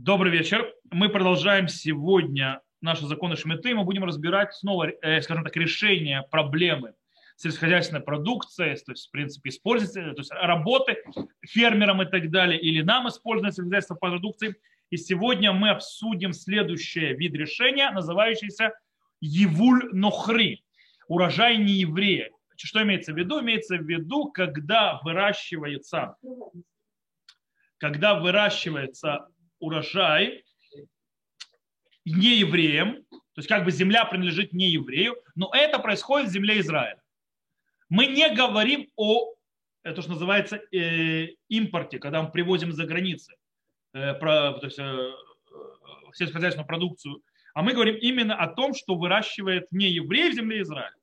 Добрый вечер. Мы продолжаем сегодня наши законы Шмиты. Мы будем разбирать снова, э, скажем так, решение проблемы сельскохозяйственной продукции, то есть, в принципе, использовать, то есть работы фермерам и так далее, или нам использовать сельскохозяйственной продукции. И сегодня мы обсудим следующий вид решения, называющийся Евуль Нохри, урожай нееврея. Что имеется в виду? Имеется в виду, когда выращивается, когда выращивается урожай не евреям, то есть как бы земля принадлежит не еврею, но это происходит в земле Израиля. Мы не говорим о, это что называется, э, импорте, когда мы привозим за границы э, про, то есть, э, сельскохозяйственную продукцию, а мы говорим именно о том, что выращивает не еврей в земле Израиля.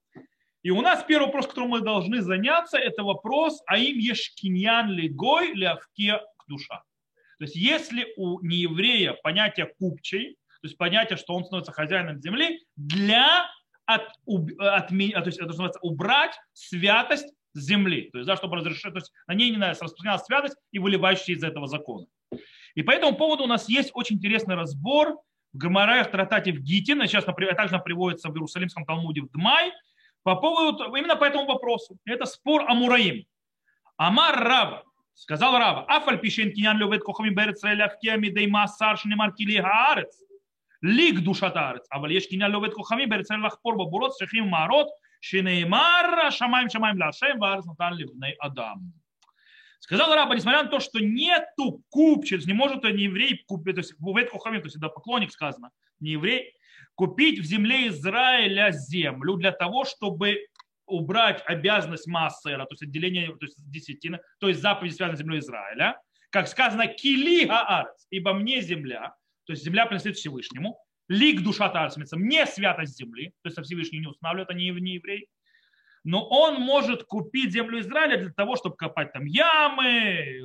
И у нас первый вопрос, которым мы должны заняться, это вопрос, а им ешкиньян ли гой ли авке душа. То есть если у нееврея понятие купчей, то есть понятие, что он становится хозяином земли, для от, от, то есть это называется убрать святость земли. То есть, да, чтобы разрешить, то есть на ней не распространялась святость и выливающая из этого закона. И по этому поводу у нас есть очень интересный разбор в Гамарае, в Тратате в Гитин, сейчас также приводится в Иерусалимском Талмуде в Дмай, по поводу, именно по этому вопросу. Это спор Амураим. Амар Раба, Сказал Рава, афаль пишет, кинян любит кохами берет сраэля в кеми дейма саршни маркили гаарец. Лик душа таарец. А вальеш кинян любит кохами берет сраэля лахпор бабурот шехим марот шинеймар шамаем шамаем лашем ваарец натан ливней адам. Сказал Раба, несмотря на то, что нету купчиц, не может он еврей купить, то есть бувет кухами, то есть да, поклонник сказано, не еврей, купить в земле Израиля землю для того, чтобы убрать обязанность Массера, то есть отделение, то есть десятина, то есть заповедь, связанной с землей Израиля, как сказано, кили аарц, ибо мне земля, то есть земля принадлежит Всевышнему, лик душа тарсмица, мне святость земли, то есть Всевышний не устанавливает, они не евреи, но он может купить землю Израиля для того, чтобы копать там ямы, э,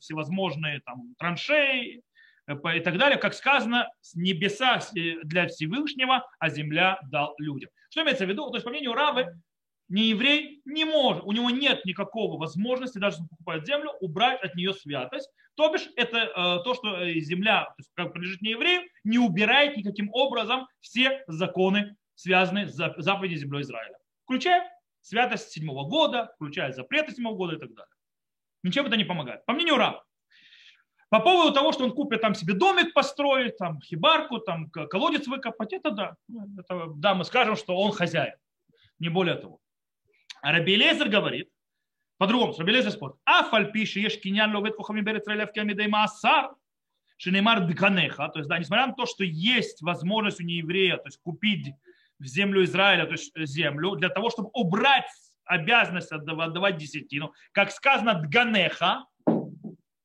всевозможные там траншеи э, и так далее, как сказано, с небеса э, для Всевышнего, а земля дал людям. Что имеется в виду? То есть, по мнению Равы, не еврей не может, у него нет никакого возможности, даже если покупает землю, убрать от нее святость. То бишь, это э, то, что э, земля, то есть, как принадлежит не еврею, не убирает никаким образом все законы, связанные с заповедью землей Израиля. Включая святость седьмого года, включая запреты седьмого года и так далее. Ничем это не помогает. По мнению Рава. По поводу того, что он купит там себе домик построить, там хибарку, там колодец выкопать, это да. Это, да, мы скажем, что он хозяин. Не более того. А Раби Лезер говорит, по-другому, Раби Лезер спорит, а фальпиши ешь кинян ловет кухами берет релевки амидей маасар, шинемар дганеха, то есть, да, несмотря на то, что есть возможность у нееврея, то есть купить в землю Израиля, то есть землю, для того, чтобы убрать обязанность отдавать десятину, как сказано дганеха,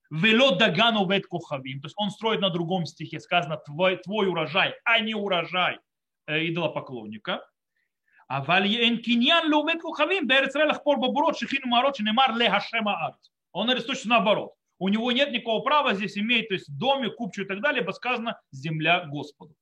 вело дагану вет кухавим, то есть он строит на другом стихе, сказано твой, твой урожай, а не урожай э, идолопоклонника. אבל אין קניין לעובד כוכבים בארץ ישראל לחפור בבורות שכינו מערות שנאמר להשם הארץ. Он говорит точно наоборот. У него нет никакого права здесь иметь, то есть домик, купчу и так далее, ибо сказано земля Господу.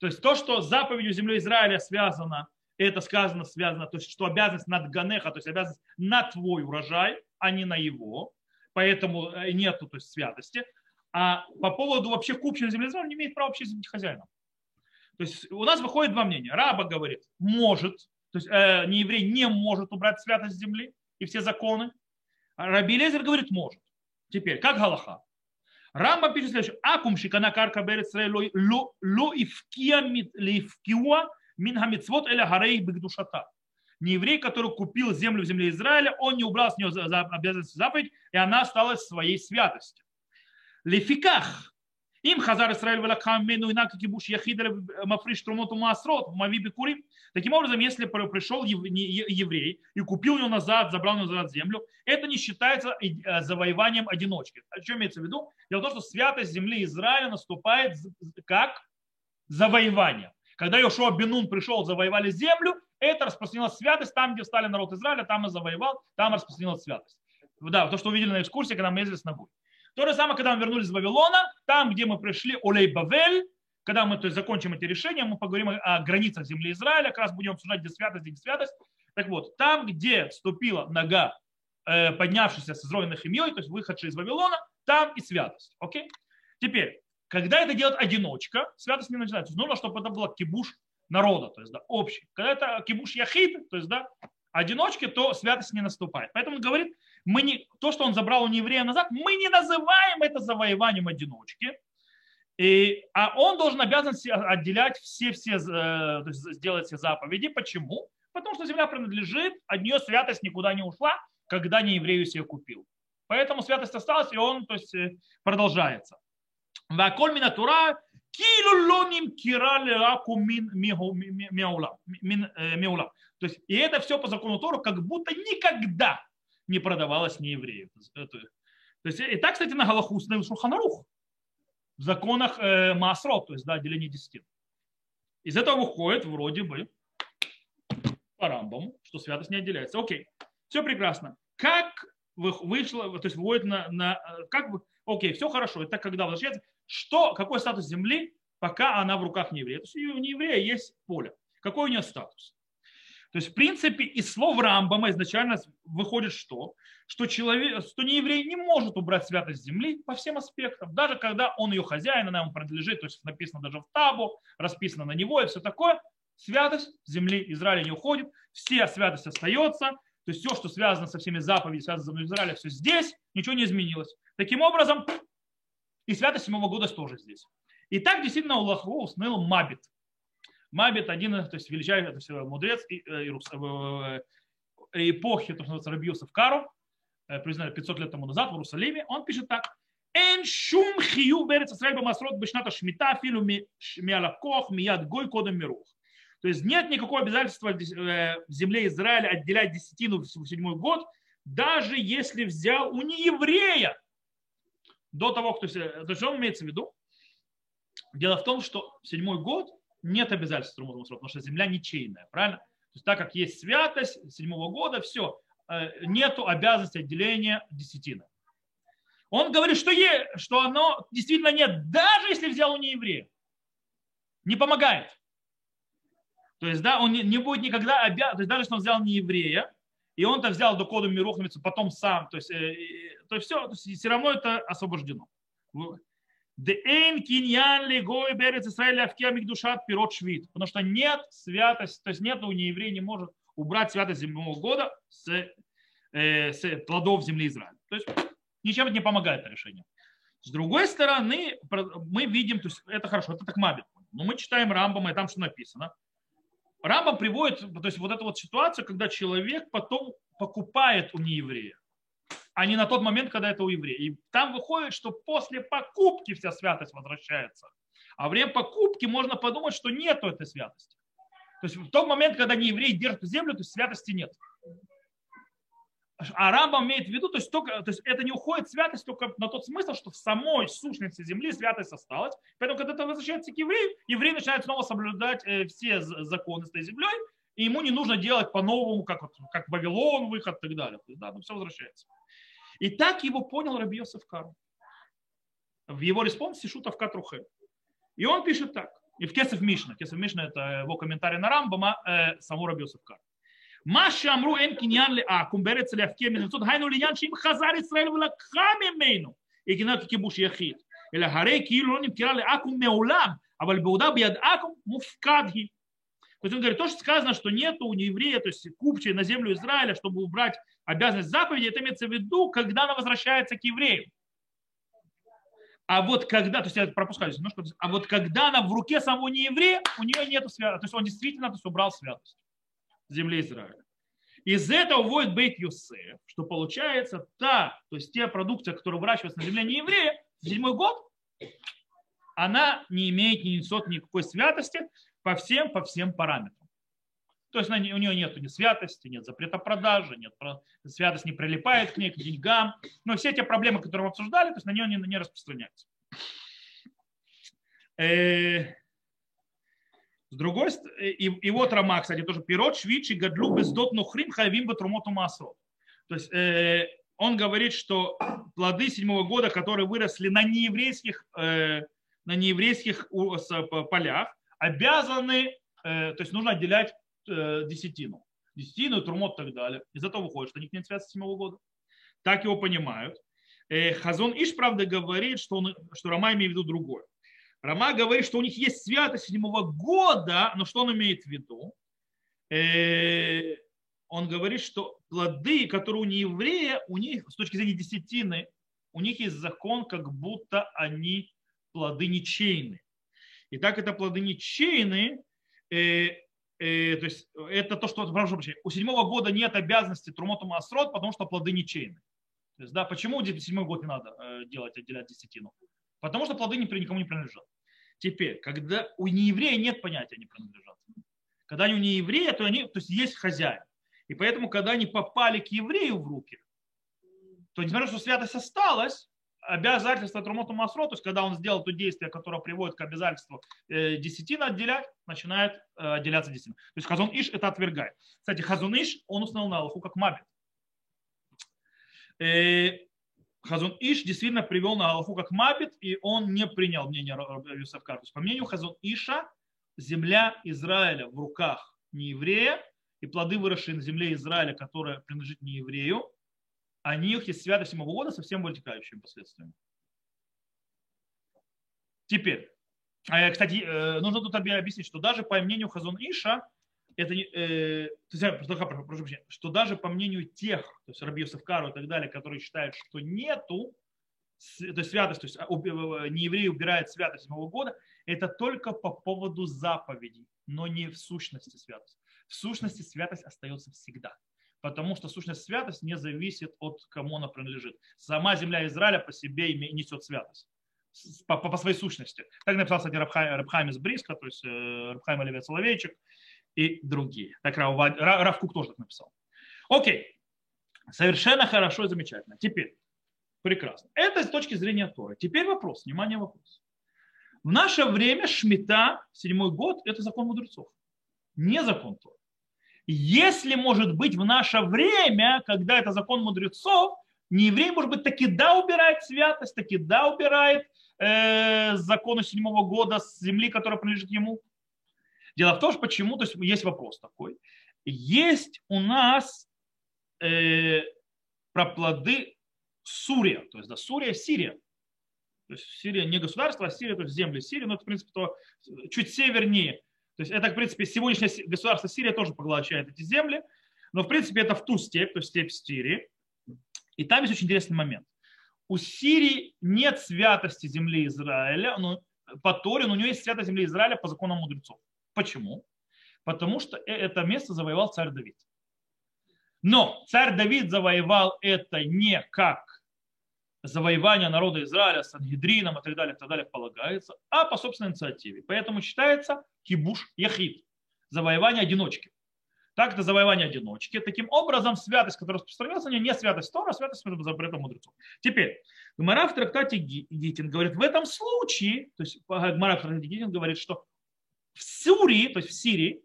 То есть то, что заповедью земли Израиля связано, это сказано, связано, то есть что обязанность над Ганеха, то есть обязанность на твой урожай, а не на его, поэтому нету то есть, святости. А по поводу вообще купчего земли Израиля не имеет права вообще быть хозяином. То есть у нас выходит два мнения. Раба говорит, может, то есть э, не еврей не может убрать святость земли и все законы. А Раби Лезер говорит, может. Теперь, как Галаха? Рамба пишет следующее. Акум шикана карка берет ло ливкиуа мин хамитцвот эля гарей бигдушата. Не еврей, который купил землю в земле Израиля, он не убрал с нее за, за обязанность заповедь, и она осталась своей святостью. Лефиках, им Хазар Исраиль Валакхам Мену Инака Кибуш Яхидер Мафриш Трумоту Масрот Мави Бекурим. Таким образом, если пришел еврей и купил ее назад, забрал ее назад землю, это не считается э, завоеванием одиночки. О чем имеется в виду? Дело в том, что святость земли Израиля наступает как завоевание. Когда Йошуа Бенун пришел, завоевали землю, это распространилась святость там, где стали народ Израиля, там и завоевал, там распространилась святость. Да, то, что увидели на экскурсии, когда мы ездили с ногой. То же самое, когда мы вернулись из Вавилона, там, где мы пришли, Олей Бавель, когда мы то есть, закончим эти решения, мы поговорим о границах земли Израиля, как раз будем обсуждать, где святость, где святость. Так вот, там, где ступила нога, э, поднявшаяся с изровенной химией, то есть выходшая из Вавилона, там и святость. Окей? Теперь, когда это делает одиночка, святость не начинается. То нужно, чтобы это было кибуш народа, то есть да, общий. Когда это кибуш яхид, то есть да, одиночки, то святость не наступает. Поэтому он говорит, мы не, то, что он забрал у нееврея назад, мы не называем это завоеванием одиночки, и, а он должен обязан отделять все-все, э, сделать все заповеди. Почему? Потому что земля принадлежит, от нее святость никуда не ушла, когда не еврею себе купил. Поэтому святость осталась, и он то есть, э, продолжается. Ваколь минатура меулам. То есть, и это все по закону Тору, как будто никогда не продавалось нееврею. То есть, и так, кстати, на Галаху установил Шурханарух в законах э, Маасрот, то есть да, деление десятин. Из этого выходит вроде бы по Рамбаму, что святость не отделяется. Окей, все прекрасно. Как вышло, то есть выводит на, на как бы, окей, все хорошо, это когда возвращается, что, какой статус земли, пока она в руках нееврея. То есть у нееврея есть поле. Какой у нее статус? То есть, в принципе, из слов Рамбама изначально выходит что? Что, человек, что нееврей не может убрать святость земли по всем аспектам. Даже когда он ее хозяин, она ему принадлежит, то есть написано даже в табу, расписано на него и все такое, святость земли Израиля не уходит, все святость остается, то есть все, что связано со всеми заповедями, связано с землей Израиля, все здесь, ничего не изменилось. Таким образом, и святость седьмого года тоже здесь. И так действительно Аллаху установил Мабит. Мабит один, то есть величайший то есть, мудрец э, э, эпохи, то, что называется, Рабиусов Кару, э, признали 500 лет тому назад в Иерусалиме, он пишет так. Эн шум хию берет Исраиль бамасрот бешната шмита филу миалакох мияд гой кодом мирух. То есть нет никакого обязательства в земле Израиля отделять десятину в седьмой год, даже если взял у нееврея до того, кто... То есть он имеется в виду? Дело в том, что седьмой год – нет обязательств Трумот Масрот, потому что земля ничейная, правильно? То есть так как есть святость седьмого года, все, э, нету обязанности отделения десятины. Он говорит, что, е, что оно действительно нет, даже если взял у нееврея. Не помогает. То есть, да, он не, не будет никогда обязан, то есть даже если он взял не еврея, и он-то взял до Мирухнамицу потом сам, то есть, э, то есть все, то есть все равно это освобождено. Деэн киньян легой берец Израиль авкия мигдушат пирот. Потому что нет святости, то есть нет у нееврея не может убрать святость земного года с, э, с плодов земли Израиля. То есть ничем это не помогает это решение. С другой стороны, мы видим, то есть это хорошо, это так мабит. Но мы читаем Рамбама, и там что написано. Рамбам приводит, то есть вот эту вот ситуацию, когда человек потом покупает у нееврея а не на тот момент, когда это у еврея. И там выходит, что после покупки вся святость возвращается. А время покупки можно подумать, что нету этой святости. То есть в тот момент, когда не еврей держит землю, то есть святости нет. А Рамбам имеет в виду, то есть, только, то есть это не уходит святость только на тот смысл, что в самой сущности земли святость осталась. Поэтому, когда это возвращается к еврею, еврей начинает снова соблюдать э, все законы с этой землей, и ему не нужно делать по-новому, как, как Вавилон, выход и так далее. То есть, да, все возвращается. И так его понял Раби Йосеф Кару. В его респонсе Шутов Катрухе. И он пишет так. И в Кесов Мишна. Кесов Мишна это его комментарий на Рамбама, э, самого Раби Йосеф Кару. מה שאמרו אין קניין לעכו"ם בארץ להפקיע מנצות, היינו לעניין שאם חזר ישראל ולקחה ממנו, הגינה ככיבוש יחיד. אלא הרי כאילו לא נמכרה לעכו"ם מעולם, אבל בעודה ביד עכו"ם מופקד היא. То есть он говорит, то, что сказано, что нет у еврея, то есть купчей на землю Израиля, чтобы убрать обязанность заповеди, это имеется в виду, когда она возвращается к евреям. А вот когда, то есть я пропускаю немножко, а вот когда она в руке самого нееврея, у нее нет святости. То есть он действительно то есть, убрал святость земли Израиля. Из этого вводит Бейт Юсеф, что получается та, то есть те продукты, которые выращиваются на земле нееврея, в седьмой год, она не имеет, не несет никакой святости, по всем, по всем параметрам. То есть у нее нет ни святости, нет запрета продажи, нет, святость не прилипает к ней, к деньгам. Но все те проблемы, которые мы обсуждали, то есть на нее не, не распространяются. Э, с другой стороны, и, и вот Рама, кстати, тоже пирот, швичи, гадлу, бездот, нухрим, хайвим, батрумоту масло. То есть э, он говорит, что плоды седьмого года, которые выросли на нееврейских, э, на нееврейских полях, обязаны, э, то есть нужно отделять э, десятину. Десятину, трумот и так далее. Из этого выходит, что у них нет связи с седьмого года. Так его понимают. Э, Хазон Иш, правда, говорит, что, он, что Рама имеет в виду другое. Рама говорит, что у них есть святость седьмого года, но что он имеет в виду? Он говорит, что плоды, которые у нееврея, у них с точки зрения десятины, у них есть закон, как будто они плоды ничейны. И так это плоды ничейны, э, э, то есть это то, что прошу прощения, у седьмого года нет обязанности трумоту масрот, потому что плоды ничейны. То есть, да, почему седьмой год не надо э, делать, отделять десятину? Потому что плоды никому не принадлежат. Теперь, когда у нееврея нет понятия не принадлежат. Когда они у нееврея, то они, то есть есть хозяин. И поэтому, когда они попали к еврею в руки, то несмотря на то, что святость осталась, обязательство Трумоту Масро, то есть когда он сделал то действие, которое приводит к обязательству э, десятина отделять, начинает э, отделяться десятина. То есть Хазон Иш это отвергает. Кстати, Хазон Иш, он установил на Аллаху как мабит. Э, Хазон Иш действительно привел на Аллаху как мабит, и он не принял мнение Юсефка. То есть, по мнению Хазон Иша, земля Израиля в руках не еврея, и плоды, выросшие на земле Израиля, которая принадлежит не еврею, они их есть святость седьмого года со всем вытекающими последствиями. Теперь, а, кстати, э, нужно тут объяснить, что даже по мнению Хазон Иша, это, э, прошу, прошу что даже по мнению тех, то есть Раби Кару и так далее, которые считают, что нету, то есть святость, то есть а, не еврей убирает святость седьмого года, это только по поводу заповедей, но не в сущности святость. В сущности святость остается всегда потому что сущность святость не зависит от кому она принадлежит. Сама земля Израиля по себе несет святость. По, по, своей сущности. Так написал, кстати, Рабхайм, Рабхайм из Бриска, то есть э, Рабхайм Оливия Соловейчик и другие. Так Рав, тоже так написал. Окей. Совершенно хорошо и замечательно. Теперь, прекрасно. Это с точки зрения Торы. Теперь вопрос, внимание, вопрос. В наше время Шмита, седьмой год, это закон мудрецов. Не закон Торы. Если, может быть, в наше время, когда это закон мудрецов, не еврей, может быть, таки да убирает святость, таки да убирает э, законы седьмого года с земли, которая принадлежит ему. Дело в том, что почему, то есть есть вопрос такой. Есть у нас э, про плоды Сурия, то есть да, Сурия, Сирия. То есть Сирия не государство, а Сирия, то есть земли Сирии, но это, в принципе, то чуть севернее то есть это, в принципе, сегодняшнее государство Сирия тоже поглощает эти земли, но, в принципе, это в ту степь, то есть степь Сирии. И там есть очень интересный момент. У Сирии нет святости земли Израиля, но по Торе, но у нее есть святость земли Израиля по законам мудрецов. Почему? Потому что э, это место завоевал царь Давид. Но царь Давид завоевал это не как завоевания народа Израиля с Ангидрином и так далее, и так далее полагается, а по собственной инициативе. Поэтому считается кибуш яхид, завоевание одиночки. Так это завоевание одиночки. Таким образом, святость, которая распространяется, не святость Тора, а святость запрета мудрецов. Теперь, Гмара в трактате Гитин говорит, в этом случае, то есть Гмара в трактате Гитин говорит, что в Сурии, то есть в Сирии,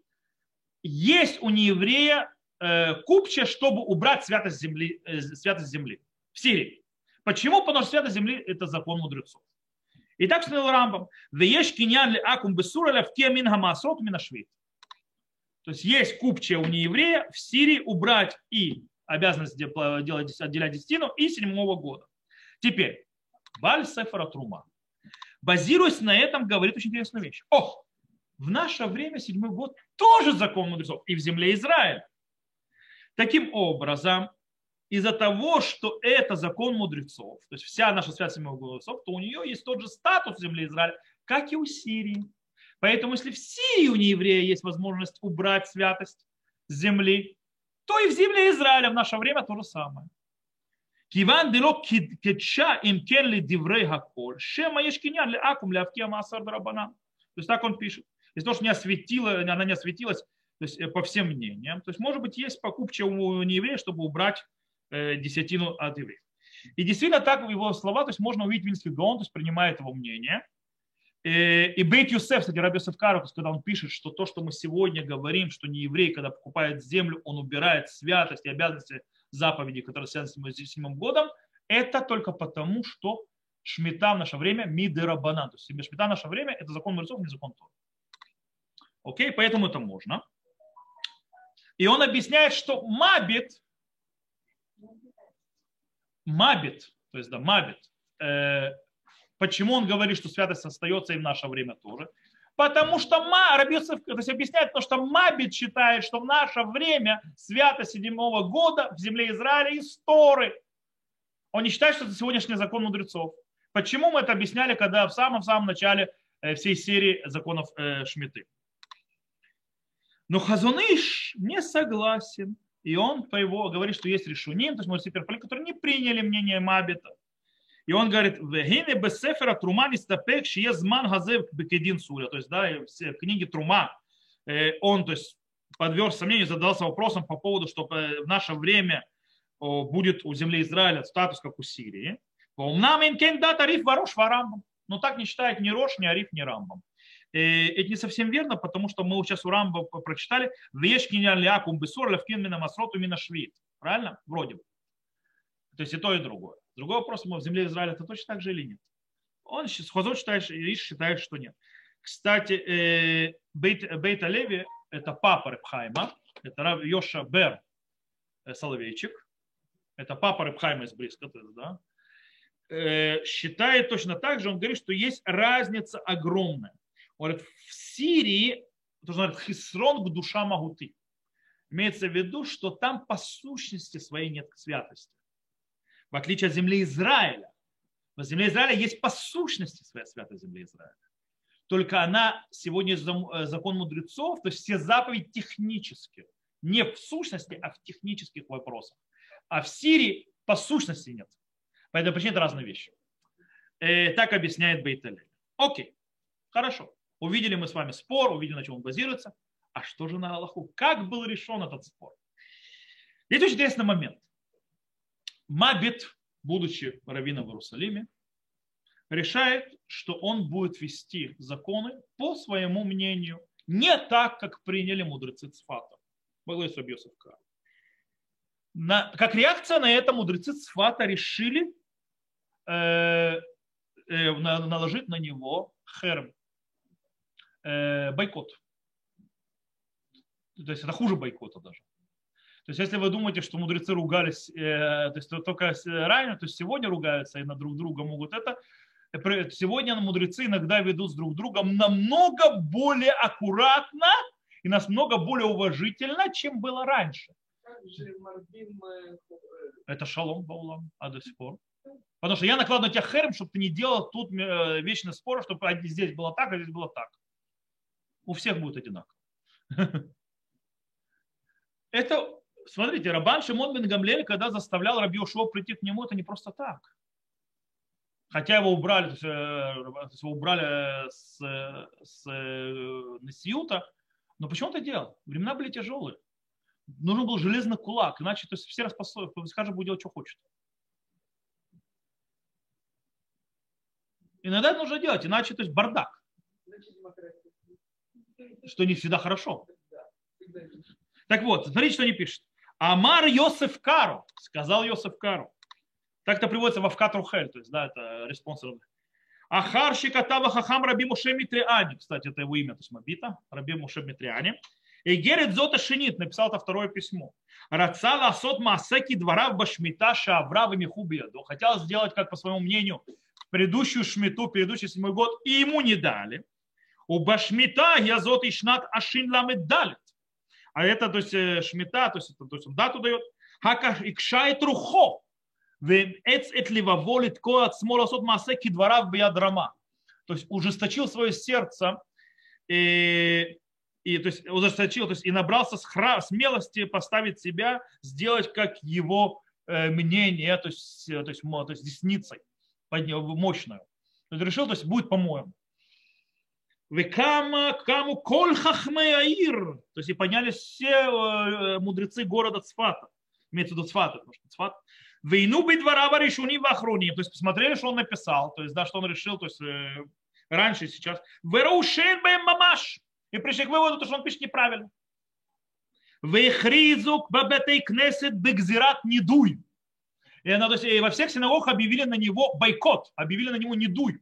есть у нееврея э, купче, чтобы убрать святость земли, э, святость земли. В Сирии. Почему? Потому что святость земли – это закон мудрецов. И так сказал Рамбам. Вееш киньян ли акум бесураля в те мин хамасот минашвит. То есть есть купче у нееврея в Сирии убрать и обязанность делать, отделять десятину и седьмого года. Теперь, Баль Сефара Трума. Базируясь на этом, говорит очень интересную вещь. Ох, в наше время седьмой год тоже закон мудрецов и в земле Израиля. Таким образом, из-за того, что это закон мудрецов, то есть вся наша связь с мудрецов, то у нее есть тот же статус в земле Израиля, как и у Сирии. Поэтому если в Сирии у нееврея есть возможность убрать святость с земли, то и в земле Израиля в наше время то же самое. Киван дело кетча им кенли диврей хаколь, шема ешкинян ли акум ли авкия маасар дарабана. То есть так он пишет. Из того, что не осветила, она не осветилась то есть, э, по всем мнениям. То есть, может быть, есть покупча у нееврея, чтобы убрать десятину от евреев. И действительно так в его слова, то есть можно увидеть Вильский Гаон, то есть принимает его мнение. Э, и Бейт Юсеф, кстати, Раби Юсеф когда он пишет, что то, что мы сегодня говорим, что не еврей, когда покупает землю, он убирает святость и обязанности заповедей, которые связаны с седьмым годом, это только потому, что шмита в наше время мидерабанан. То есть шмита в наше время это закон мудрецов, не закон Тора. Окей, поэтому это можно. И он объясняет, что мабит, Мабит, то есть да, Мабит, э, почему он говорит, что святость остается и в наше время тоже? Потому что Рабиосов то есть объясняет, потому что Мабит считает, что в наше время свято седьмого года в земле Израиля истории. Он не считает, что это сегодняшний закон мудрецов. Почему мы это объясняли, когда в самом-самом начале э, всей серии законов э, Шмиты? Но Хазуныш не согласен. И он по его говорит, что есть решуним, то есть муниципалитеты, которые не приняли мнение Мабита. И он говорит, вегине бесефера трума нистапек шиезман газев бекедин суля. То есть, да, все книги Трума, э, он, то есть, подверг сомнению, задался вопросом по поводу, что в наше время будет у земли Израиля статус, как у Сирии. Умнам им кен дат ариф варош варамбам. Но так не считает ни Рош, ни Ариф, ни Рамбам. Это не совсем верно, потому что мы сейчас у Рамба прочитали «Вешкиня лякум бесур левкин мина масроту мина швид». Правильно? Вроде бы. То есть и то, и другое. Другой вопрос, мы в земле Израиля это точно так же или нет? Он Хозот считает, Иш считает, что нет. Кстати, э, Бейт, Бейт Леви – это папа Репхайма, это Рав Йоша Бер э, Соловейчик, это папа Репхайма из Бриска, да, э, считает точно так же, он говорит, что есть разница огромная. Он говорит, в Сирии, то, что говорит, хисрон душа магуты. Имеется в виду, что там по сущности своей нет святости. В отличие от земли Израиля. В земле Израиля есть по сущности своя святость земли Израиля. Только она сегодня э, закон мудрецов, то есть все заповеди технические. Не в сущности, а в технических вопросах. А в Сирии по сущности нет. По этой это разные вещи. Э, так объясняет Бейтель. Окей, хорошо. Увидели мы с вами спор, увидели, на чем он базируется. А что же на Аллаху? Как был решен этот спор? Есть очень интересный момент. Мабит, будучи раввином в Иерусалиме, решает, что он будет вести законы по своему мнению, не так, как приняли мудрецы Цфата. Баглайс Рабьосов на, Как реакция на это мудрецы Цфата решили э, э, наложить на него херм, э, бойкот. То есть это хуже бойкота даже. То есть если вы думаете, что мудрецы ругались, э, то есть только ранее, то сегодня ругаются и на друг друга могут это, э, сегодня мудрецы иногда ведут с друг другом намного более аккуратно и намного более уважительно, чем было раньше. Это шалом баулам, а до сих пор. Потому что я накладываю на тебя херм, чтобы ты не делал тут э, вечный спор, чтобы здесь было так, а здесь было так у всех будет одинаково. Это, смотрите, Рабан Шимон бен Гамлель, когда заставлял Раби Ушо прийти к нему, это не просто так. Хотя его убрали, то есть, э, его убрали с, с э, Насиюта, но почему он это делал? Времена были тяжелые. Нужен был железный кулак, иначе то есть, все скажет, будет делать, что хочет. Иногда это нужно делать, иначе то есть бардак что не всегда хорошо. Так вот, смотрите, что они пишут. Амар Йосеф Кару, сказал Йосеф Кару. Так это приводится во Вкатрухель, то есть, да, это респонсор. Ахар Шикатава Хахам Раби Муше Митриани, кстати, это его имя, то есть Мабита, Раби Муше Митриани. И Герет Зота Шинит написал это второе письмо. Рацала Асот Масеки двора в Башмита Шавра в Михубияду. Хотел сделать, как по своему мнению, предыдущую шмиту, предыдущий седьмой год, и ему не дали. У Башмита язот и шнат ашин ламет далит. А это, то есть, э, шмита, то есть, то есть он дату дает. Хака икшает рухо. Эц эт ливаволит ко от масеки двора в ядрама. То есть ужесточил свое сердце и, и то есть ужесточил, то есть и набрался смелости поставить себя, сделать как его э, мнение, то есть, то есть, то есть десницей мощную. То есть решил, то есть будет по-моему. Векама каму коль хахмеаир. То есть и поднялись все э, мудрецы города Цфата. Имеется в виду Цфата, потому что Цфат. Войну бы двора решуни в охруне. То есть посмотрели, что он написал. То есть, да, что он решил, то есть э, раньше и сейчас. Верушен бэм мамаш. И пришли к выводу, что он пишет неправильно. Вехризук бабетей кнесет бекзират недуй. И, она, то есть, и во всех синагогах объявили на него бойкот, объявили на него недуй.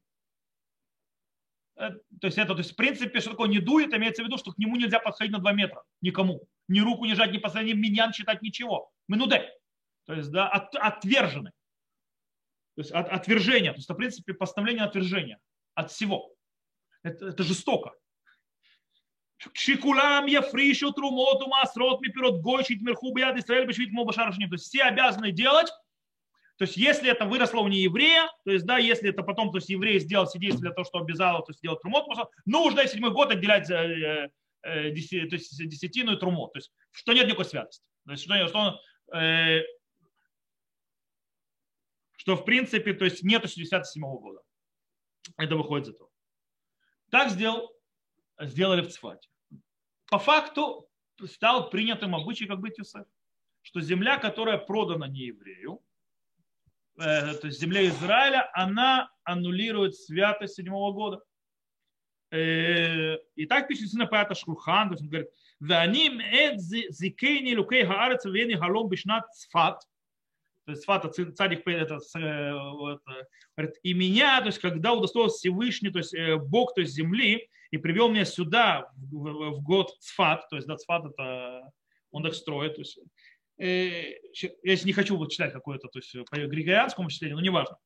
Э, то есть это, то есть в принципе, что такое не дует, имеется в виду, что к нему нельзя подходить на 2 метра. Никому. Ни руку не жать, ни последний миньян читать, ничего. Минуде. То есть, да, от, отвержены. То есть от, отвержения. То есть, в принципе, постановление отвержения от всего. Это, это жестоко. Шикулам яфришу трумоту масрот мипирот гойчить мерху бияд Исраэль бешвит мобашарашним. То есть все обязаны делать то есть, если это выросло у нееврея, то есть, да, если это потом, то есть, еврей сделал все действия для того, что обязал, то есть, сделать трумот, нужно седьмой год отделять э, э, то есть, десятину и трумот. То есть, что нет никакой святости. То есть, что, что, он, э, что в принципе, то есть, нету 67 года. Это выходит из этого. Так сделал, сделали в Цфате. По факту стал принятым обычай, как быть Юсеф, что земля, которая продана не еврею, то есть земле Израиля, она аннулирует святость седьмого года. Э, и так пишет на Пята Шрухан, то есть он говорит, «Ваним эд зикейни лукей хаарец вени халом бишнат цфат». То есть цфат, цадик, это, э, вот, говорит, и меня, то есть когда удостоился Всевышний, то есть Бог, то есть земли, и привел меня сюда в, в, в год цфат, то есть да, цфат это он так строит, то есть Э, я не хочу вот читать какое-то, то есть по григорианскому чтению, но неважно.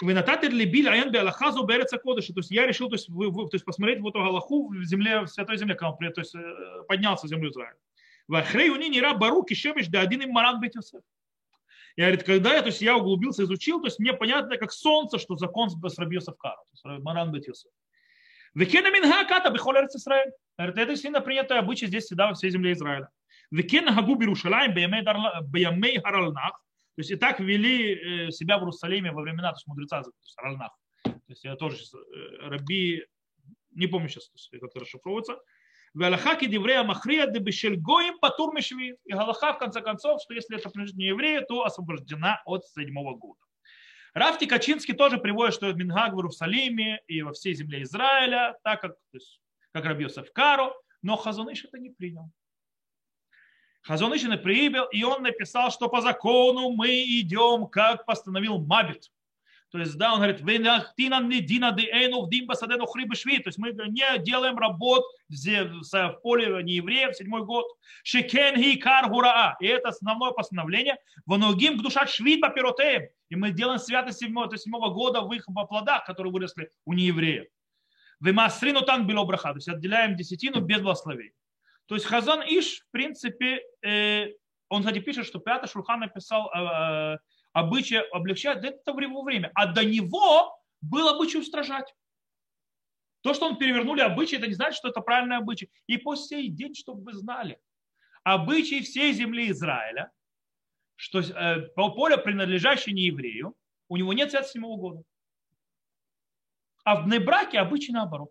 Вы нататер ли били аян би аллахазу береца кодыша. То есть я решил то есть, вы, вы, то есть посмотреть вот эту Аллаху в земле, в святой земле, когда он то есть, э, поднялся в землю Израиля. Вахрей у не ра баруки шемиш да один им маран быть я говорит, когда я, то есть я углубился, изучил, то есть мне понятно, как солнце, что закон с Раби Йосеф Маран Бет Йосеф. Векена минха ката бихол Израиль. Говорит, это сильно принятое обычай здесь всегда во всей земле Израиля. Векен Хагу Берушалаем Баямей Харалнах. То есть и так вели себя в Иерусалиме во времена то есть, мудреца то есть, Харалнах. То есть я тоже Раби, не помню сейчас, как это расшифровывается. Галахаки деврея махрия дебешель гоим патур мешви. И галаха, в конце концов, что если это принадлежит не еврею, то освобождена от седьмого года. Рафти Качинский тоже приводит, что Мингаг в Иерусалиме и во всей земле Израиля, так как, то есть, как Рабьосов Кару, но Хазуныш это не принял. Хазонышин прибыл, и он написал, что по закону мы идем, как постановил Мабит. То есть, да, он говорит, то есть мы не делаем работ в поле неевреев седьмой год. Шекен хикар гураа. И это основное постановление. Воногим к душат швид по И мы делаем святость седьмого, то есть седьмого года в их плодах, которые выросли у неевреев. Вемасрину там было браха. То есть отделяем десятину без благословения. То есть Хазан Иш, в принципе, э, он, кстати, пишет, что Пятый Шурхан написал э, обычай облегчать это в его время. А до него был обычай устражать. То, что он перевернули обычаи, это не значит, что это правильный обычай. И по сей день, чтобы вы знали, обычаи всей земли Израиля, что э, поле, принадлежащее не еврею, у него нет 77 года. А в Небраке обычай наоборот.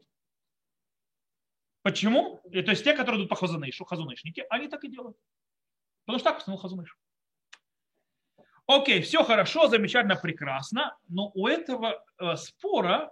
Почему? То есть те, которые идут по хазунышу, хазунышники, они так и делают. Потому что так постановил хазуныш. Окей, все хорошо, замечательно, прекрасно, но у этого э, спора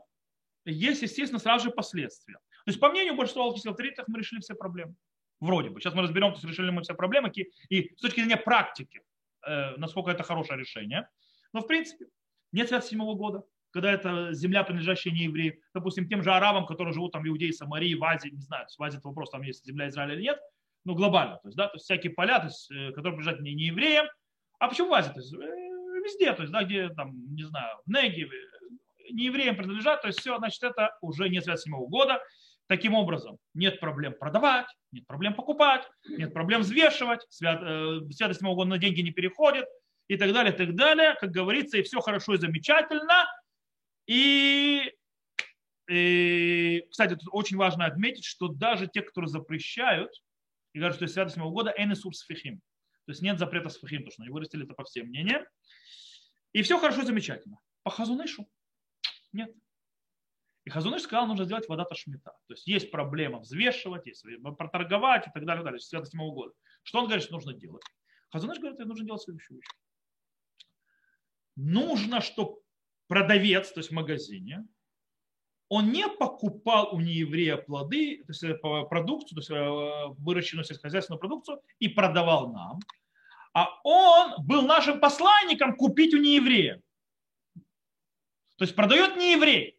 есть, естественно, сразу же последствия. То есть, по мнению большинства алхимических авторитетов, мы решили все проблемы. Вроде бы. Сейчас мы разберем, то есть решили мы все проблемы. И с точки зрения практики, э, насколько это хорошее решение. Но, в принципе, нет 27 года когда это земля, принадлежащая не евреям, допустим, тем же арабам, которые живут там в Иудее, Самарии, в Азии, не знаю, в Азии это вопрос, там есть земля Израиля или нет, но глобально, то есть, да, то есть всякие поля, то есть, э, которые принадлежат не, не евреям, а почему в Азии, то есть, э, везде, то есть, да, где там, не знаю, в Негеве, не евреям принадлежат, то есть все, значит, это уже не связь седьмого года. Таким образом, нет проблем продавать, нет проблем покупать, нет проблем взвешивать, свят, э, святость года на деньги не переходит и так далее, так далее. Как говорится, и все хорошо и замечательно, и, и, кстати, тут очень важно отметить, что даже те, которые запрещают и говорят, что это святость моего года, энесур сфихим. То есть нет запрета сфихим, потому что они вырастили это по всем мнениям. И все хорошо, замечательно. По хазунышу нет. И Хазуныш сказал, нужно сделать вода шмита. То есть есть проблема взвешивать, есть проторговать и так далее, и так далее, святость моего года. Что он говорит, что нужно делать? Хазуныш говорит, нужно делать следующую вещь. Нужно, чтобы продавец, то есть в магазине, он не покупал у нееврея плоды, то есть э, продукцию, то есть э, выращенную сельскохозяйственную продукцию и продавал нам, а он был нашим посланником купить у нееврея. То есть продает нееврей.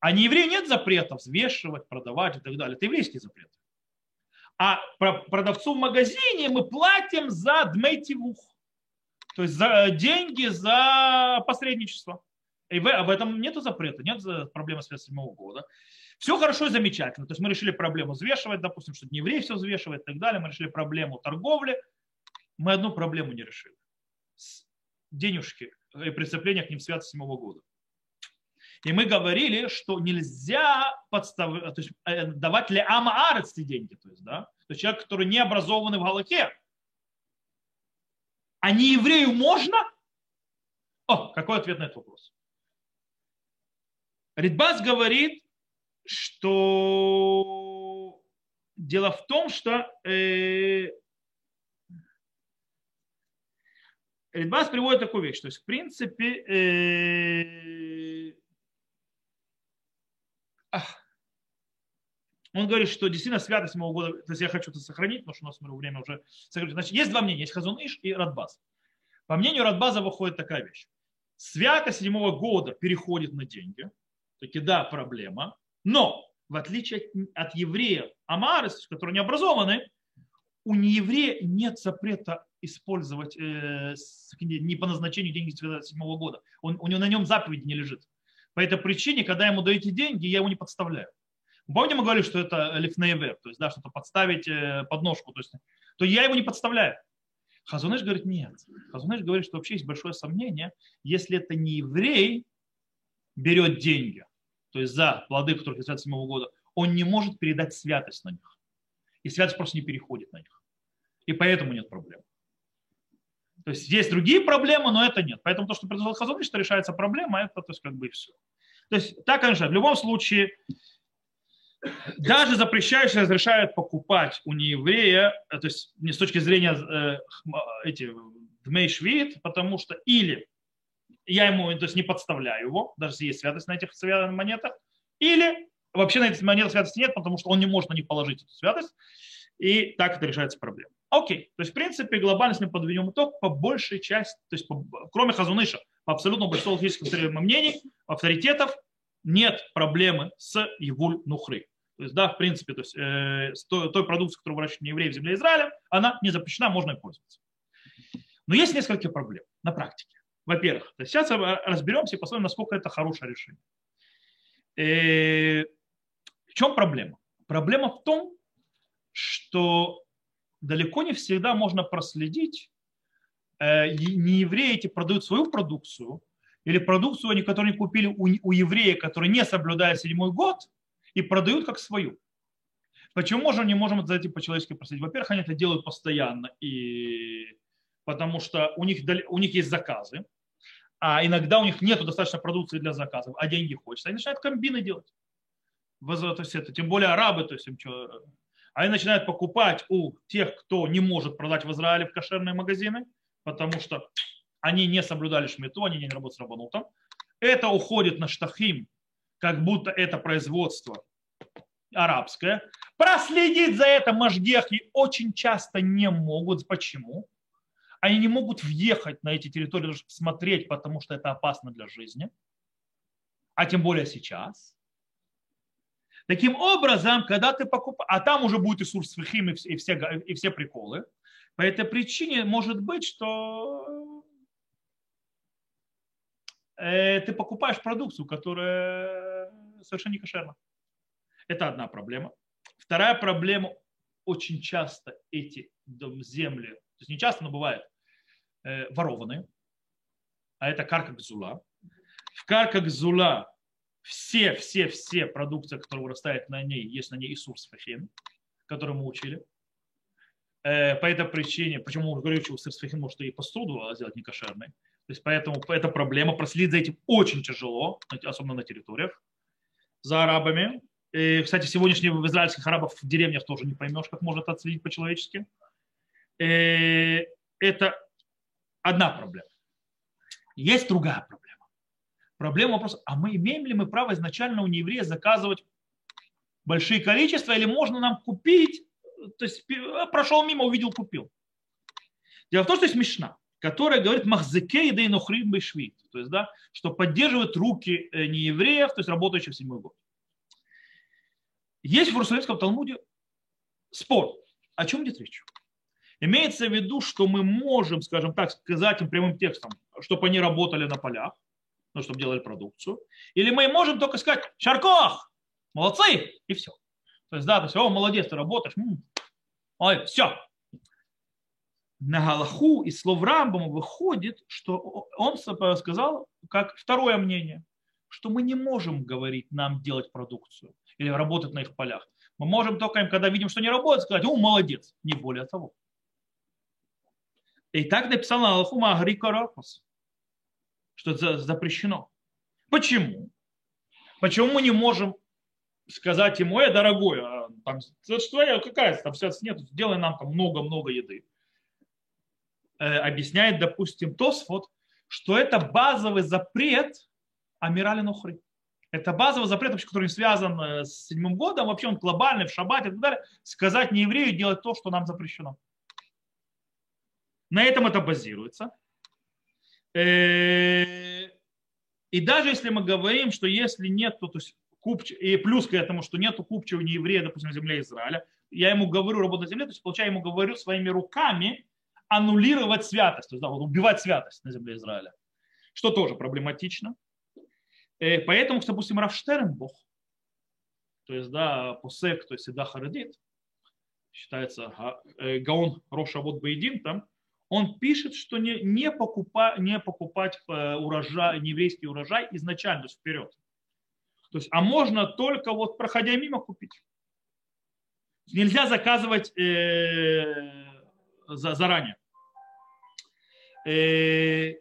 А нееврею нет запретов взвешивать, продавать и так далее. Это еврейский запрет. А продавцу в магазине мы платим за дмейтивух. То есть за, деньги за посредничество. И в, об этом нет запрета, нет проблемы с 57 года. Все хорошо и замечательно. То есть мы решили проблему взвешивать, допустим, что не еврей все взвешивает и так далее. Мы решили проблему торговли. Мы одну проблему не решили. Денежки и преступления к ним с 57 года. И мы говорили, что нельзя подставлять, то есть э, давать ли ама деньги, то есть, да, то есть человек, который не образованный в Галаке, а не еврею можно? О, какой ответ на этот вопрос? Ридбас говорит, что дело в том, что э, Ридбас приводит такую вещь, то есть в принципе э, он говорит, что действительно святость моего года, то есть я хочу это сохранить, потому что у нас смотрю, время уже сохранить. Значит, есть два мнения, есть Хазуныш и Радбаз. По мнению Радбаза выходит такая вещь. Святость седьмого года переходит на деньги. Таки да, проблема. Но в отличие от, евреев Амарис, которые не образованы, у нееврея нет запрета использовать э, не по назначению деньги седьмого года. Он, у него на нем заповедь не лежит. По этой причине, когда ему даете деньги, я его не подставляю. Помните, мы говорили, что это лифнейвер, то есть да, что-то подставить э, подножку, то есть, то я его не подставляю. Хазуныш говорит, нет. Хазуныш говорит, что вообще есть большое сомнение, если это не еврей берет деньги, то есть за плоды, которые 57 года, он не может передать святость на них. И святость просто не переходит на них. И поэтому нет проблем. То есть есть другие проблемы, но это нет. Поэтому то, что предложил Хазуныш, что решается проблема, это то есть как бы и все. То есть так, конечно, в любом случае даже запрещающие разрешают покупать у нееврея, э, то есть не с точки зрения э, эти дмей потому что или я ему то есть, не подставляю его, даже если есть святость на этих монетах, или вообще на этих монетах святости нет, потому что он не может на них положить эту святость, и так это решается проблема. Окей, то есть в принципе глобально, если мы подведем итог, по большей части, то есть по, кроме Хазуныша, по абсолютно большинству логических мнений, авторитетов, нет проблемы с Евуль Нухры. То есть, да, в принципе, то есть, э, той, продукцией, которую выращивают евреи в земле Израиля, она не запрещена, можно и пользоваться. Но есть несколько проблем на практике. Во-первых, сейчас разберемся и посмотрим, насколько это хорошее решение. Э, в чем проблема? Проблема в том, что далеко не всегда можно проследить, э, не евреи эти продают свою продукцию, или продукцию, они, которую они купили у, у еврея, который не соблюдает седьмой год – и продают как свою. Почему мы не можем за этим по-человечески просить? Во-первых, они это делают постоянно, и потому что у них, у них есть заказы, а иногда у них нет достаточно продукции для заказов, а деньги хочется. Они начинают комбины делать. То есть это, тем более арабы, то есть им что, они начинают покупать у тех, кто не может продать в Израиле в кошерные магазины, потому что они не соблюдали шмету, они не работают с рабанутом. Это уходит на штахим, как будто это производство арабское. Проследить за это мажгехи очень часто не могут. Почему? Они не могут въехать на эти территории, смотреть, потому что это опасно для жизни. А тем более сейчас. Таким образом, когда ты покупаешь, а там уже будет и сурсвихим, и все, и все приколы, по этой причине может быть, что ты покупаешь продукцию, которая совершенно не кошерна. Это одна проблема. Вторая проблема, очень часто эти земли, то есть не часто, но бывает, э, ворованные, а это карка гзула. В карка гзула все, все, все продукции, которые вырастают на ней, есть на ней Исурс Фахин, который мы учили. Э, по этой причине, почему мы говорим, что Исурс Фахин может и посуду сделать некошерной, то есть поэтому эта проблема, проследить за этим очень тяжело, особенно на территориях, за арабами. И, кстати, сегодняшних израильских арабов в деревнях тоже не поймешь, как можно это отследить по-человечески. И это одна проблема. Есть другая проблема. Проблема вопрос, а мы имеем ли мы право изначально у нееврея заказывать большие количества, или можно нам купить, то есть прошел мимо, увидел, купил. Дело в том, что есть мешна которая говорит махзеке и дейнухрим бешвит, то есть, да, что поддерживает руки э, неевреев, то есть работающих в седьмой год. Есть в Иерусалимском Талмуде спор. О чем идет речь? Имеется в виду, что мы можем, скажем так, сказать им прямым текстом, чтобы они работали на полях, ну, чтобы делали продукцию. Или мы можем только сказать «Шаркох! Молодцы!» и все. То есть, да, то есть, о, молодец, ты работаешь. М-м. Ой, все. На Галаху из слов Рамбама выходит, что он сказал, как второе мнение, что мы не можем говорить нам делать продукцию или работать на их полях. Мы можем только им, когда видим, что не работает, сказать, о, молодец, не более того. И так написал на Аллаху Магри Карапас, что это запрещено. Почему? Почему мы не можем сказать ему, э, дорогой, а там, это я, какая там сейчас нет, сделай нам там много-много еды. Э, объясняет, допустим, Тосфот, что это базовый запрет Амирали Нухри. Это базовый запрет, который связан э, с седьмым годом, вообще он глобальный, в шаббате и так далее, сказать не еврею делать то, что нам запрещено. На этом это базируется. Э, и даже если мы говорим, что если нет, то, то есть купч... и плюс к этому, что нету купчего не еврея, допустим, в земле Израиля, я ему говорю работать на земле, то есть, получаю, ему говорю своими руками аннулировать святость, то есть да, вот убивать святость на земле Израиля, что тоже проблематично. Э, поэтому, допустим, Рафштернбох, то есть, да, посек, то есть, да, Харадит, считается э, Гаон Роша вот Бейдин там, он пишет, что не, не, покупа, не покупать э, урожай, еврейский урожай изначально, то есть вперед. То есть, а можно только вот проходя мимо купить. Нельзя заказывать э, за, заранее. Э,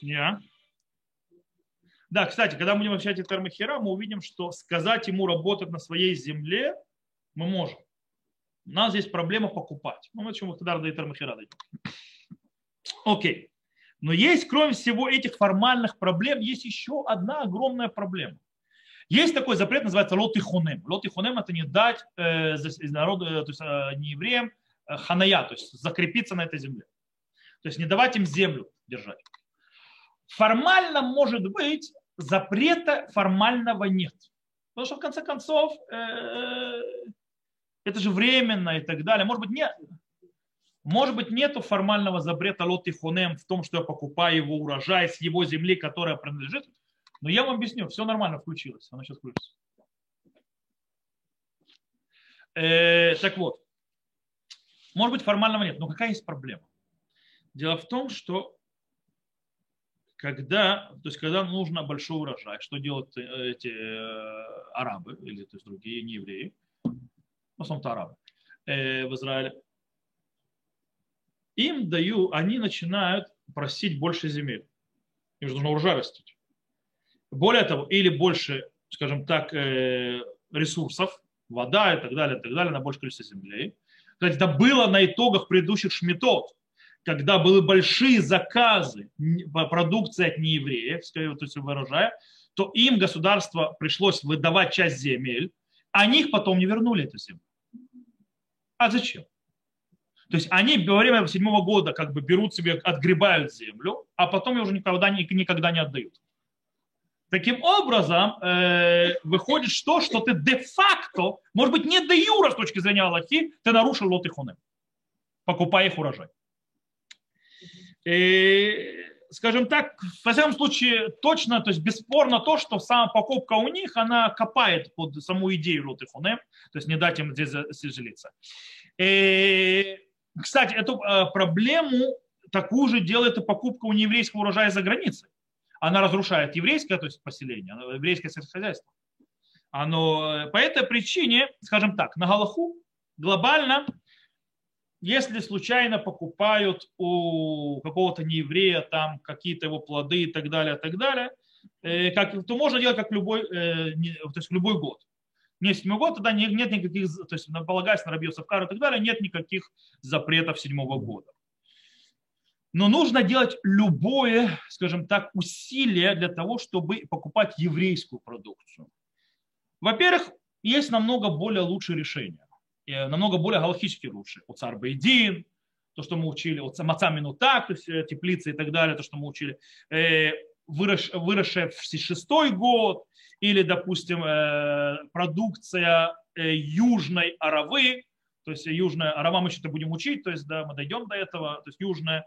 не. Да, кстати, когда мы будем общать о Термахера, мы увидим, что сказать ему работать на своей земле мы можем. У нас здесь проблема покупать. Ну, мы чему когда до Термахера дойдем. Окей. Но есть, кроме всего этих формальных проблем, есть еще одна огромная проблема. Есть такой запрет, называется лот и хунем. Лот и хунем это не дать э, народу, э, то есть э, не евреям э, ханая, то есть закрепиться на этой земле. То есть не давать им землю держать. Формально может быть запрета формального нет. Потому что в конце концов э, это же временно и так далее. Может быть, нет, может быть, нету формального запрета лот и хунем в том, что я покупаю его урожай с его земли, которая принадлежит. Но я вам объясню, все нормально включилось. Оно сейчас включится. Э, так вот, может быть, формального нет, но какая есть проблема? Дело в том, что когда, то есть, когда нужно большой урожай, что делают э, эти э, арабы или то есть, другие не евреи, в основном-то арабы э, в Израиле, им даю, они начинают просить больше земель. Им же нужно урожай растить. Более того, или больше, скажем так, э, ресурсов, вода и так далее, и так далее, на большее количество земли. Кстати, это было на итогах предыдущих шметов, когда были большие заказы продукции от неевреев, то есть урожая, то им государство пришлось выдавать часть земель, а них потом не вернули эту землю. А зачем? То есть они во время седьмого года как бы берут себе, отгребают землю, а потом ее уже никогда, никогда не отдают. Таким образом, э, выходит что, что ты де-факто, может быть, не де юра с точки зрения Аллахи, ты нарушил лот и хунем, покупая их урожай. И, скажем так, во всяком случае, точно, то есть бесспорно то, что сама покупка у них, она копает под саму идею лот и хунем, то есть не дать им здесь селиться. И, кстати, эту э, проблему такую же делает и покупка у нееврейского урожая за границей. Она разрушает еврейское то есть поселение, еврейское сельскохозяйство. Оно, по этой причине, скажем так, на Галаху глобально, если случайно покупают у какого-то нееврея там какие-то его плоды и так далее, и так далее, э, как, то можно делать как любой, э, то есть любой год не седьмой год, тогда нет никаких, то есть полагаясь на Рабиу Савкара и так далее, нет никаких запретов седьмого года. Но нужно делать любое, скажем так, усилие для того, чтобы покупать еврейскую продукцию. Во-первых, есть намного более лучшие решения, намного более галактически лучшие. У царь Бейдин, то, что мы учили, вот Маца Минутак, то есть э, теплицы и так далее, то, что мы учили. Э, выросшая в шестой год, или, допустим, продукция южной Аравы, то есть южная Арава мы что-то будем учить, то есть да, мы дойдем до этого, то есть южная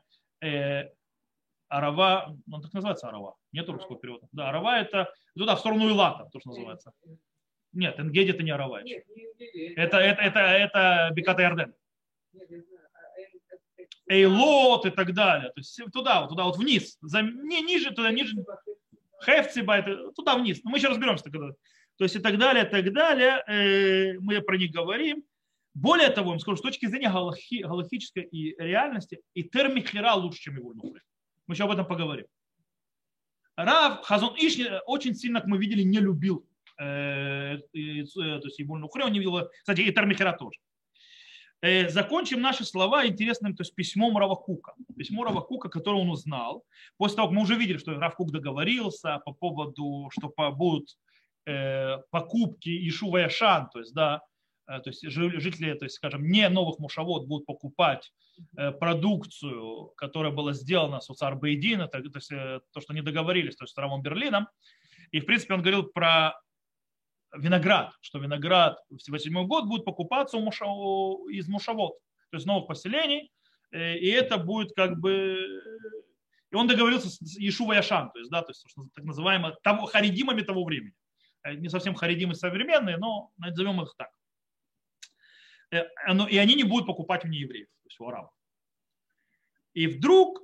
Арава, ну так называется Арава, нет русского перевода. Да, Арава это туда, в сторону Илата, то, что называется. Нет, Энгеди это не Арава. Нет, это, это, это, это Беката Ярден. Эйлот и так далее. То есть туда, вот, туда вот вниз. За, не ниже, туда ниже. Хефциба, туда вниз. Но мы еще разберемся. Когда. То есть и так далее, и так далее. Э, мы про них говорим. Более того, я вам скажу, с точки зрения галахи, галахической и реальности, и термихера лучше, чем его Мы еще об этом поговорим. Рав Хазон Иш очень сильно, как мы видели, не любил э, э, то есть Ибуль Нухре, он не видел, кстати, и Тармихера тоже. Э, закончим наши слова интересным то есть письмом Равакука. Письмо Равакука, которое он узнал. После того, как мы уже видели, что Равкук договорился по поводу, что будут покупки Ишува Яшан, то есть, да, то есть жители, то есть, скажем, не новых мушавод будут покупать продукцию, которая была сделана с Уцар Бейдина, то есть то, что они договорились, то есть с Равом Берлином. И, в принципе, он говорил про виноград, что виноград в 77 год будет покупаться у муша, из мушавод, то есть новых поселений, э, и это будет как бы... И он договорился с Ишува Яшан, то есть, да, то есть так называемыми того, харидимами того времени. Э, не совсем харидимы современные, но назовем их так. Э, и они не будут покупать у неевреев, то есть у арабов. И вдруг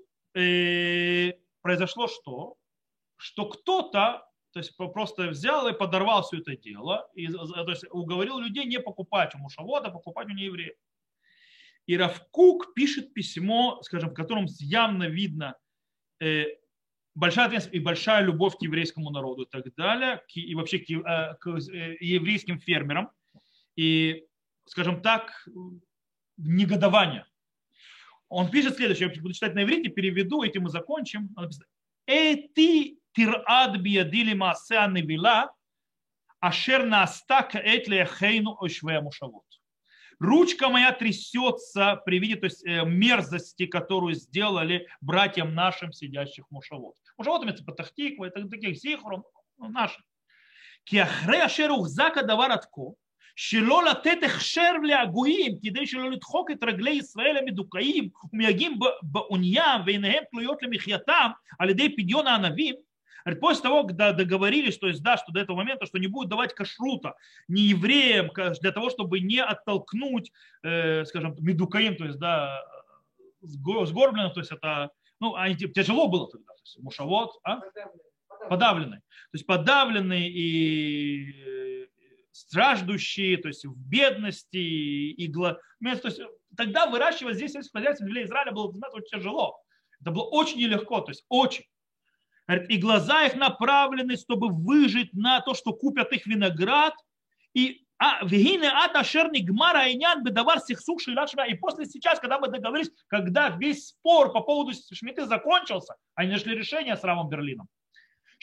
произошло что? Что кто-то то есть просто взял и подорвал все это дело, и, то есть уговорил людей не покупать у мушавода, а покупать у неевреев. И Равкук пишет письмо, скажем, в котором явно видно э, большая ответственность и большая любовь к еврейскому народу и так далее, и вообще к, э, к э, еврейским фермерам. И, скажем так, негодования. Он пишет следующее, я буду читать на иврите, переведу, этим мы закончим. Эти тирад биадили маасе невила, ашер наста каэт лехейну ошве мушавот. Ручка моя трясется при виде то есть, э, мерзости, которую сделали братьям нашим, сидящих мушавот. Мушавот имеется Патахтиква, это таких зихром, ну, наших. Киахре ашер ухзака даваратко, שלא לתת הכשר להגויים כדי שלא לדחוק את רגלי ישראל המדוכאים ומייגעים באונייה ועיניהם תלויות למחייתם על ידי פדיון הענבים, После того, когда договорились, то есть, да, что до этого момента, что не будут давать кашрута не евреям, для того, чтобы не оттолкнуть, э, скажем, медукаим, то есть, да, сгорбленных, то есть это, ну, они, тяжело было тогда, то есть, мушавод, а? подавленный. То есть подавленный и страждущие, то есть в бедности, и гла... то есть тогда выращивать здесь сельское хозяйство для Израиля было очень тяжело. Это было очень нелегко, то есть очень и глаза их направлены, чтобы выжить на то, что купят их виноград. И а вегине ад ашер нигмар айнян бедавар сихсух И после сейчас, когда мы договорились, когда весь спор по поводу шмиты закончился, они нашли решение с Равом Берлином.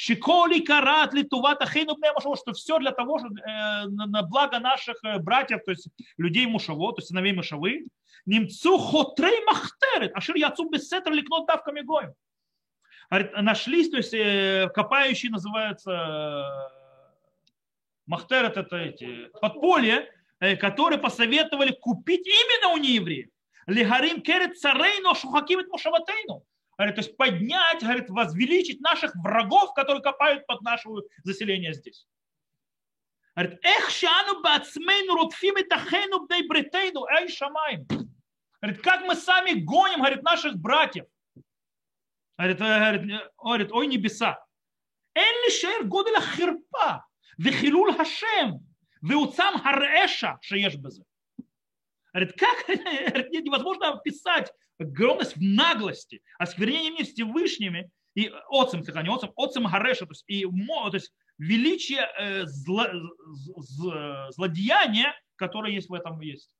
Шиколи карат ли тувата хейну что все для того, что э, на благо наших э, братьев, то есть людей мушаво, то есть сыновей мушавы, немцу хотрей махтерет, ашир яцу бессетр ликнот давками гоем нашлись, то есть э, копающие называются Махтерет это эти подполье, которые посоветовали купить именно у неевреев. Лигарим керет царейно шухакимит мушаватейну говорит, то есть поднять, говорит, возвеличить наших врагов, которые копают под наше заселение здесь. Говорит, эх, шану бацмейну рутфим и тахейну бдей бритейну, эй, шамаем. Говорит, как мы сами гоним, говорит, наших братьев. Говорит, э, говорит, э, говорит ой, небеса. Эн ли шейр годеля хирпа, вехилул хашем, веуцам харэша, шееш безе. Говорит, как невозможно описать огромность в наглости, осквернение мне Всевышними и отцем, кстати, не отцем, отцем Хареша, то есть, и, то есть величие э, зло, злодеяния, которое есть в этом есть.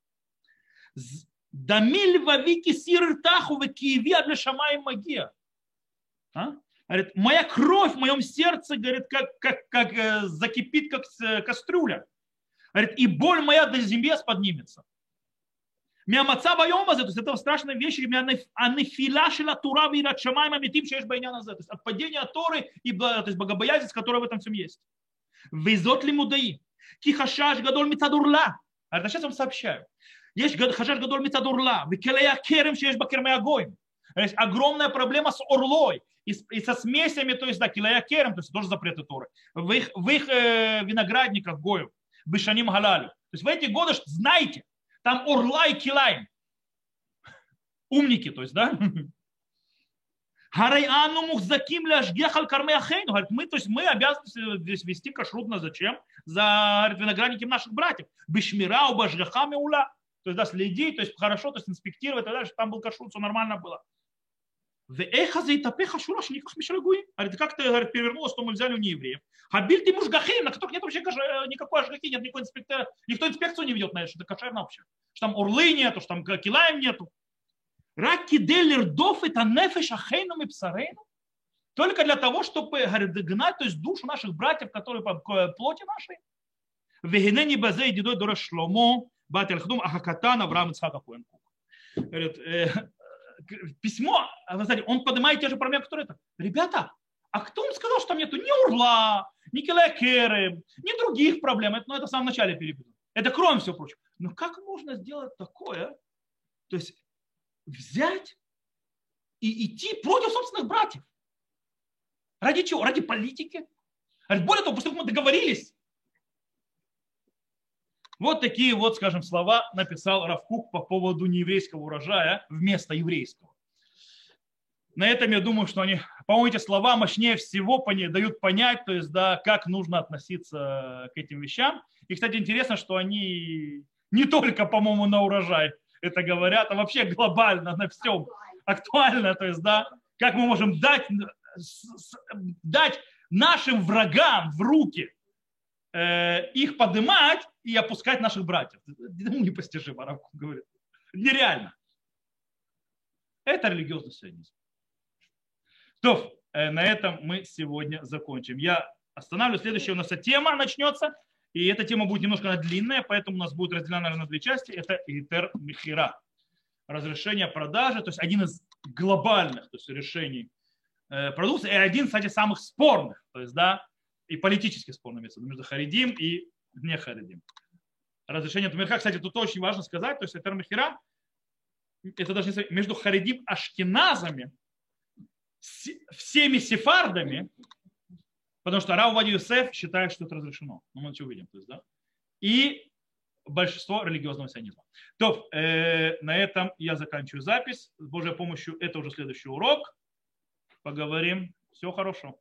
Дамиль вавики сир таху в Киеве для шамай магия. А? Говорит, моя кровь в моем сердце, говорит, как, как, как э, закипит, как э, кастрюля. Говорит, и боль моя до земли поднимется. מהמצב היום הזה, то есть это страшная вещь, הנפילה של התורה ויראת שמיים האמיתיים שיש בעניין הזה, то есть от падения Торы и то есть богобоязненность, которая в этом всем есть. וזאת לימודאי, כי חשש גדול מצד עורלה, это сейчас вам сообщаю, יש חשש גדול מצד עורלה, וכלי הכרם שיש בכרמי הגויים, есть огромная проблема с орлой и, и со смесями, то есть, да, килая керем, то есть тоже запреты Торы, в их, в их э, виноградниках гоев, бешаним галалю. То есть в эти годы, знаете, там орла и килаем. Умники, то есть, да? Харай ану мухзаким ляшгехал карме ахейну. Говорит, мы, то есть мы обязаны здесь вести кашрутно зачем? За виноградники наших братьев. Бишмира, убажгахами ула. То есть, да, следить, то есть хорошо, то есть инспектировать, и дальше, там был кашрут, все нормально было. Веэха заитапеха шураш никах мишрагуи. Говорит, как ты говорит, перевернула, что мы взяли у неевреев. А биль ты мужгахим, на которых нет вообще никакой ажгахи, нет никакой инспекции, никто инспекцию не ведет, знаешь, это кошерно вообще. Что там орлы нету, что там килаем нету. Раки делердов это нефеш и псарейном. Только для того, чтобы говорит, гнать, то есть душу наших братьев, которые по плоти нашей. Вегенени базей дедой дура шломо, батель хдум ахакатан Авраам Ицхака Коэн Говорит, письмо, а вы знаете, он поднимает те же проблемы, которые это. Ребята, а кто вам сказал, что там нету ни урла, ни килакеры, ни других проблем? Это, ну, это в самом начале переписан. Это кроме всего прочего. Но как можно сделать такое? То есть взять и идти против собственных братьев. Ради чего? Ради политики. Более того, после того, как мы договорились, вот такие вот, скажем, слова написал Равкук по поводу нееврейского урожая вместо еврейского. На этом я думаю, что они, по-моему, эти слова мощнее всего дают понять, то есть, да, как нужно относиться к этим вещам. И, кстати, интересно, что они не только, по-моему, на урожай это говорят, а вообще глобально на всем актуально, то есть, да, как мы можем дать, дать нашим врагам в руки их поднимать и опускать наших братьев. Ну, непостижимо, Равку говорит. Нереально. Это религиозный сионизм. То, э, на этом мы сегодня закончим. Я останавливаюсь. Следующая у нас тема начнется. И эта тема будет немножко длинная, поэтому у нас будет разделена наверное, на две части. Это Итер Михира. Разрешение продажи, то есть один из глобальных то есть, решений э, продукции, и один, кстати, самых спорных. То есть, да, и политически спорное место между Харидим и не Харидим. Разрешение Тумирха, кстати, тут очень важно сказать, то есть это Махира, это даже между Харидим Ашкеназами, всеми сефардами, потому что Рау Вади Юсеф считает, что это разрешено. Ну, мы еще увидим. То есть, да? И большинство религиозного сионизма. То, э, на этом я заканчиваю запись. С Божьей помощью это уже следующий урок. Поговорим. Всего хорошего.